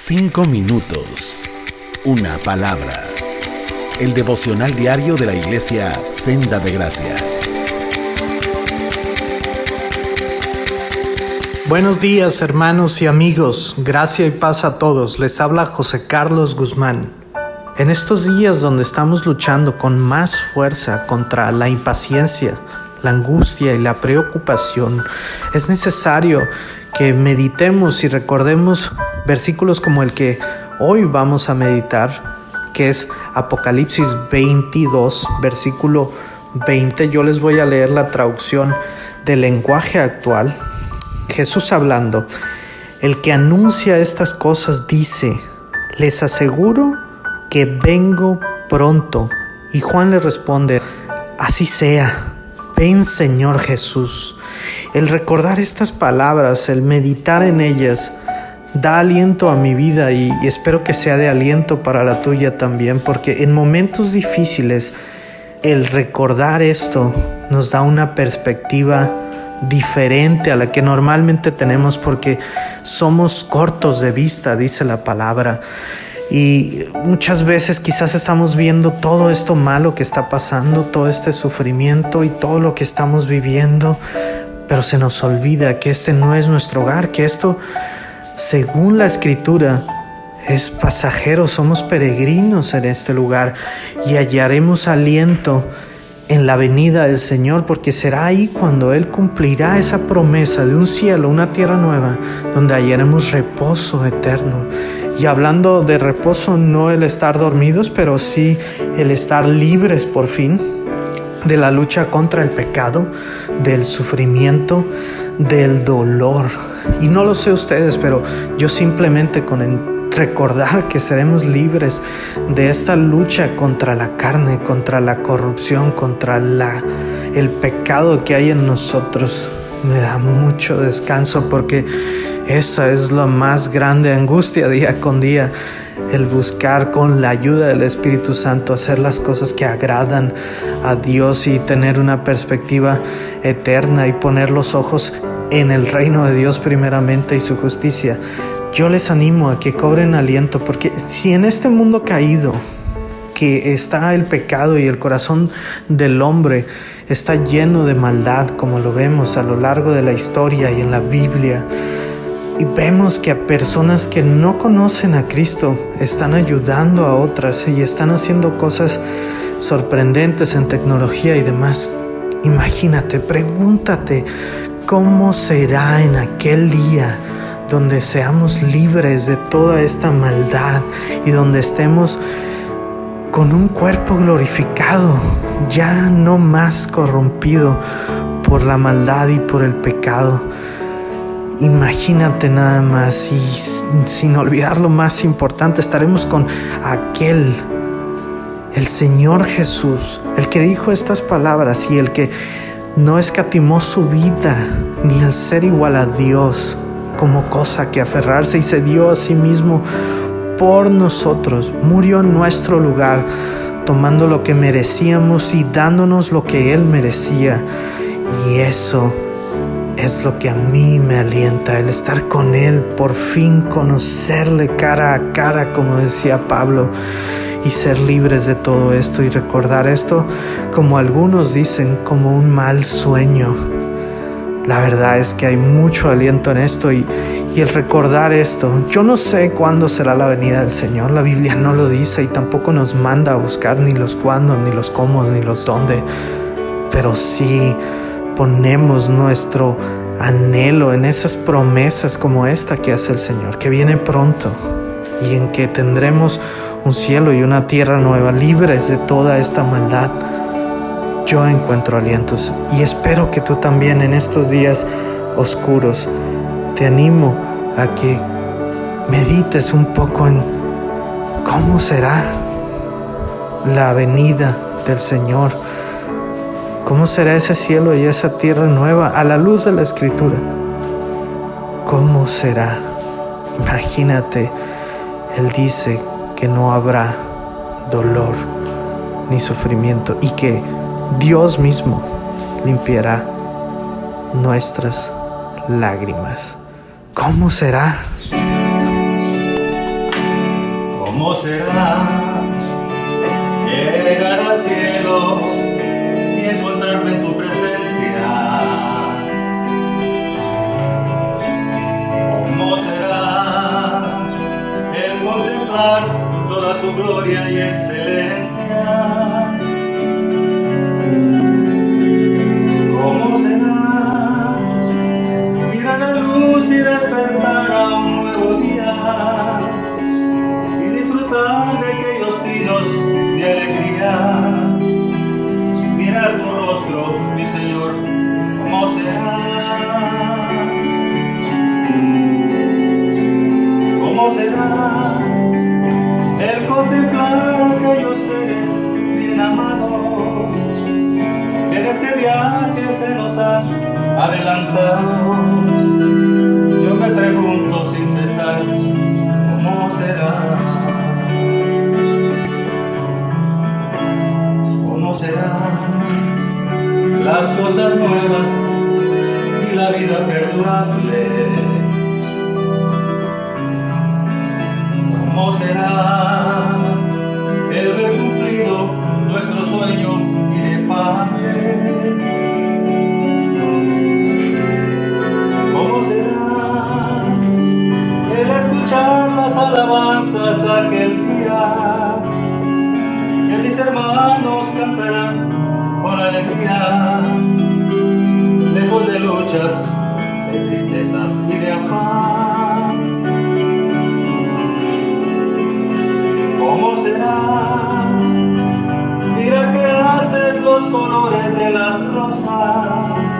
Cinco minutos. Una palabra. El devocional diario de la iglesia Senda de Gracia. Buenos días hermanos y amigos. Gracia y paz a todos. Les habla José Carlos Guzmán. En estos días donde estamos luchando con más fuerza contra la impaciencia, la angustia y la preocupación, es necesario que meditemos y recordemos versículos como el que hoy vamos a meditar, que es Apocalipsis 22, versículo 20. Yo les voy a leer la traducción del lenguaje actual. Jesús hablando, el que anuncia estas cosas dice, les aseguro que vengo pronto. Y Juan le responde, así sea, ven Señor Jesús. El recordar estas palabras, el meditar en ellas, da aliento a mi vida y, espero que sea de aliento para la tuya también, porque en momentos difíciles el recordar esto nos da una perspectiva diferente a la que normalmente tenemos porque somos cortos de vista, dice la palabra. Y muchas veces quizás estamos viendo todo esto malo que está pasando, todo este sufrimiento y todo lo que estamos viviendo, pero se nos olvida que este no es nuestro hogar, que esto según la escritura, es pasajero, somos peregrinos en este lugar y hallaremos aliento en la venida del Señor, porque será ahí cuando Él cumplirá esa promesa de un cielo, una tierra nueva, donde hallaremos reposo eterno. Y hablando de reposo, no el estar dormidos, pero sí el estar libres por fin de la lucha contra el pecado, del sufrimiento, del dolor. Y no lo sé ustedes, pero yo simplemente con recordar que seremos libres de esta lucha contra la carne, contra la corrupción, contra la, el pecado que hay en nosotros, me da mucho descanso porque esa es la más grande angustia día con día el buscar con la ayuda del Espíritu Santo hacer las cosas que agradan a Dios y tener una perspectiva eterna y poner los ojos en el reino de Dios primeramente y su justicia. Yo les animo a que cobren aliento porque si en este mundo caído que está el pecado y el corazón del hombre está lleno de maldad como lo vemos a lo largo de la historia y en la Biblia, y vemos que a personas que no conocen a Cristo están ayudando a otras y están haciendo cosas sorprendentes en tecnología y demás. Imagínate, pregúntate cómo será en aquel día donde seamos libres de toda esta maldad y donde estemos con un cuerpo glorificado, ya no más corrompido por la maldad y por el pecado Imagínate nada más y sin olvidar lo más importante, estaremos con aquel, el Señor Jesús, el que dijo estas palabras y el que no escatimó su vida ni el ser igual a Dios como cosa que aferrarse y se dio a sí mismo por nosotros, murió en nuestro lugar, tomando lo que merecíamos y dándonos lo que Él merecía. Y eso es lo que a mí me alienta, el estar con Él, por fin conocerle cara a cara, como decía Pablo, y ser libres de todo esto y recordar esto, como algunos dicen, como un mal sueño. La verdad es que hay mucho aliento en esto y, el recordar esto, yo no sé cuándo será la venida del Señor, la Biblia no lo dice y tampoco nos manda a buscar ni los cuándo, ni los cómo, ni los dónde, pero sí ponemos nuestro anhelo en esas promesas como esta que hace el Señor, que viene pronto y en que tendremos un cielo y una tierra nueva libres de toda esta maldad, yo encuentro alientos. Y espero que tú también en estos días oscuros te animo a que medites un poco en cómo será la venida del Señor ¿Cómo será ese cielo y esa tierra nueva a la luz de la escritura? ¿Cómo será? Imagínate, Él dice que no habrá dolor ni sufrimiento y que Dios mismo limpiará nuestras lágrimas. ¿Cómo será? ¿Cómo será llegar al cielo despertar alabanzas aquel día que mis hermanos cantarán con alegría, lejos de luchas, de tristezas y de afán. ¿Cómo será? Mira que haces los colores de las rosas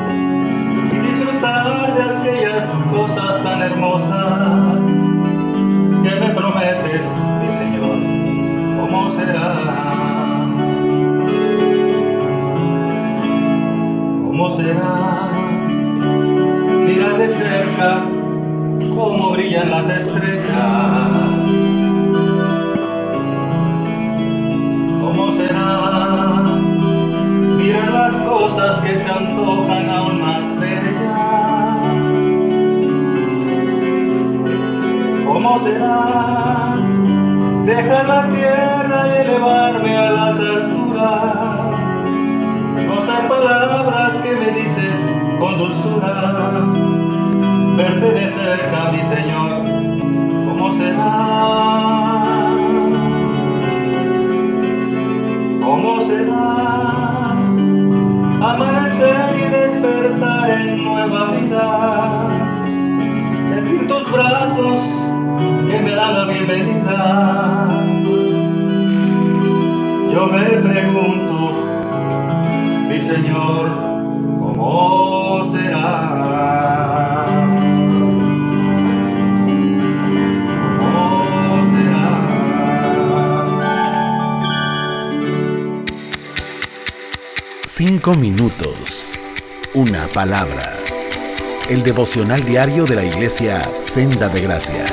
y disfrutar de aquellas cosas tan hermosas ¿cómo con dulzura, verte de cerca, mi Señor, ¿cómo será? ¿Cómo será amanecer y despertar en nueva vida? sentir tus brazos que me dan la bienvenida. Yo me pregunto, mi Señor, Minutos. Una palabra. El devocional diario de la iglesia Senda de Gracia.